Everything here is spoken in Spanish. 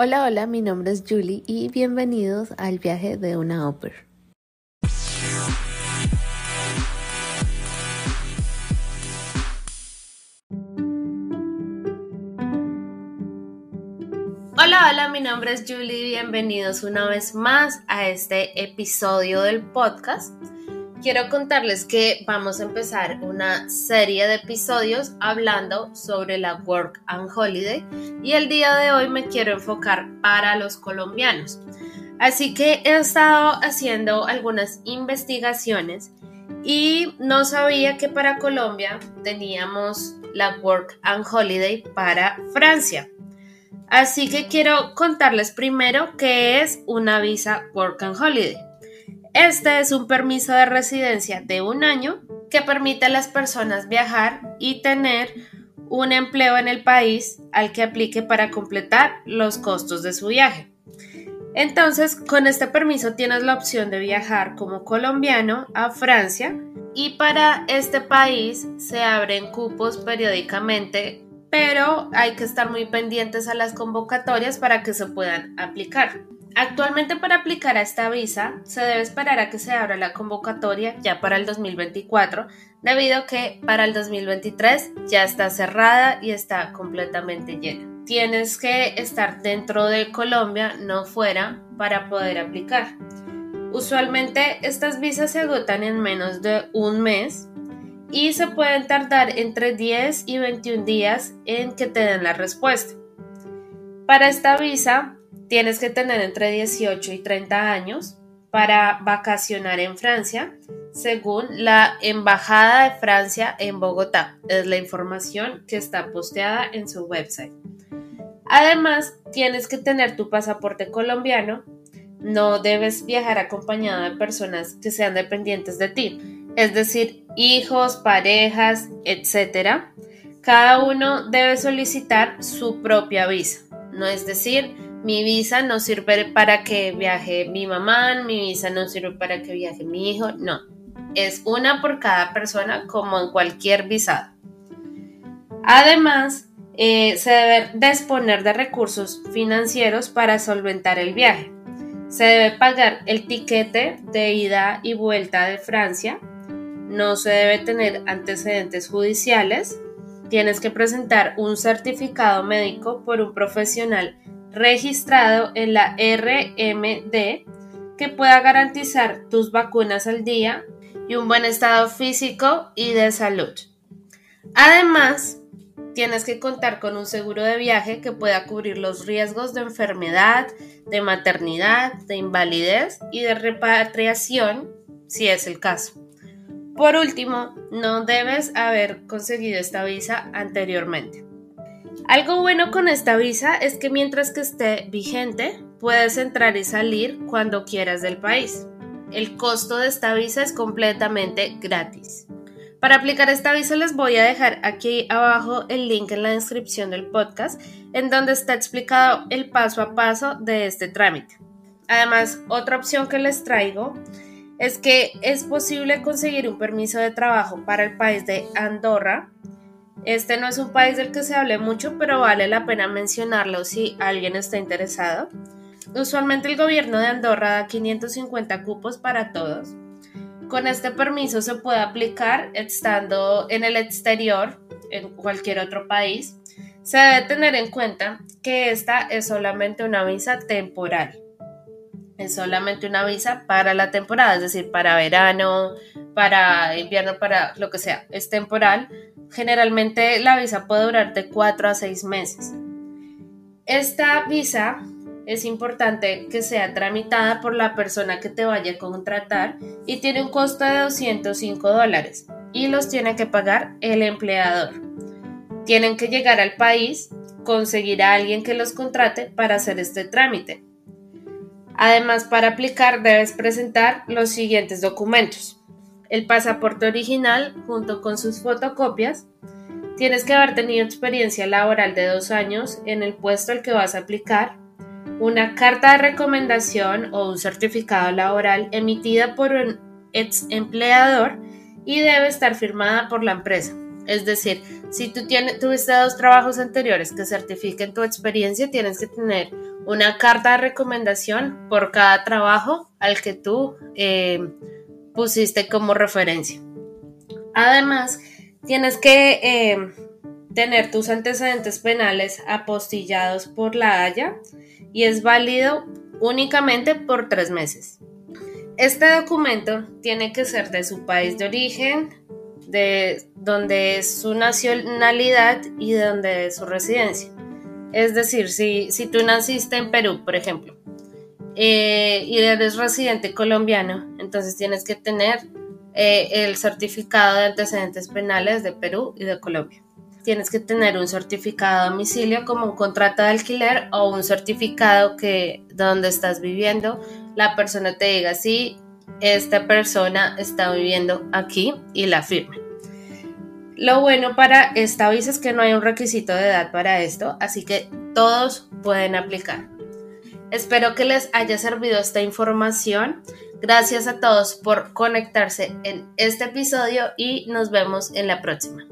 Hola, hola, mi nombre es Julie y bienvenidos al viaje de una ópera. Hola, hola, mi nombre es Julie, bienvenidos una vez más a este episodio del podcast quiero contarles que vamos a empezar una serie de episodios hablando sobre la Work and Holiday y el día de hoy me quiero enfocar para los colombianos. Así que he estado haciendo algunas investigaciones y no sabía que para Colombia teníamos la Work and Holiday para Francia. Así que quiero contarles primero qué es una visa Work and Holiday. Este es un permiso de residencia de un año que permite a las personas viajar y tener un empleo en el país al que aplique para completar los costos de su viaje. Entonces, con este permiso tienes la opción de viajar como colombiano a Francia y para este país se abren cupos periódicamente, pero hay que estar muy pendientes a las convocatorias para que se puedan aplicar. Actualmente para aplicar a esta visa se debe esperar a que se abra la convocatoria ya para el 2024, debido a que para el 2023 ya está cerrada y está completamente llena. Tienes que estar dentro de Colombia, no fuera, para poder aplicar. Usualmente estas visas se agotan en menos de un mes y se pueden tardar entre 10 y 21 días en que te den la respuesta. Para esta visa Tienes que tener entre 18 y 30 años para vacacionar en Francia, según la Embajada de Francia en Bogotá. Es la información que está posteada en su website. Además, tienes que tener tu pasaporte colombiano. No debes viajar acompañado de personas que sean dependientes de ti, es decir, hijos, parejas, etc. Cada uno debe solicitar su propia visa. No es decir, mi visa no sirve para que viaje mi mamá, mi visa no sirve para que viaje mi hijo, no. Es una por cada persona como en cualquier visado. Además, eh, se debe disponer de recursos financieros para solventar el viaje. Se debe pagar el tiquete de ida y vuelta de Francia. No se debe tener antecedentes judiciales. Tienes que presentar un certificado médico por un profesional registrado en la RMD que pueda garantizar tus vacunas al día y un buen estado físico y de salud. Además, tienes que contar con un seguro de viaje que pueda cubrir los riesgos de enfermedad, de maternidad, de invalidez y de repatriación, si es el caso. Por último, no debes haber conseguido esta visa anteriormente. Algo bueno con esta visa es que mientras que esté vigente, puedes entrar y salir cuando quieras del país. El costo de esta visa es completamente gratis. Para aplicar esta visa les voy a dejar aquí abajo el link en la descripción del podcast en donde está explicado el paso a paso de este trámite. Además, otra opción que les traigo es que es posible conseguir un permiso de trabajo para el país de Andorra este no es un país del que se hable mucho, pero vale la pena mencionarlo si alguien está interesado. Usualmente el gobierno de Andorra da 550 cupos para todos. Con este permiso se puede aplicar estando en el exterior, en cualquier otro país. Se debe tener en cuenta que esta es solamente una visa temporal. Es solamente una visa para la temporada, es decir, para verano, para invierno, para lo que sea. Es temporal Generalmente la visa puede durar de 4 a 6 meses. Esta visa es importante que sea tramitada por la persona que te vaya a contratar y tiene un costo de 205 dólares y los tiene que pagar el empleador. Tienen que llegar al país, conseguir a alguien que los contrate para hacer este trámite. Además, para aplicar debes presentar los siguientes documentos el pasaporte original junto con sus fotocopias. Tienes que haber tenido experiencia laboral de dos años en el puesto al que vas a aplicar, una carta de recomendación o un certificado laboral emitida por un ex empleador y debe estar firmada por la empresa. Es decir, si tú tienes, tuviste dos trabajos anteriores que certifiquen tu experiencia, tienes que tener una carta de recomendación por cada trabajo al que tú eh, pusiste como referencia. Además, tienes que eh, tener tus antecedentes penales apostillados por la Haya y es válido únicamente por tres meses. Este documento tiene que ser de su país de origen, de donde es su nacionalidad y de donde es su residencia. Es decir, si, si tú naciste en Perú, por ejemplo, eh, y eres residente colombiano, entonces tienes que tener eh, el certificado de antecedentes penales de Perú y de Colombia. Tienes que tener un certificado de domicilio como un contrato de alquiler o un certificado que donde estás viviendo la persona te diga si esta persona está viviendo aquí y la firme. Lo bueno para esta visa es que no hay un requisito de edad para esto, así que todos pueden aplicar. Espero que les haya servido esta información. Gracias a todos por conectarse en este episodio y nos vemos en la próxima.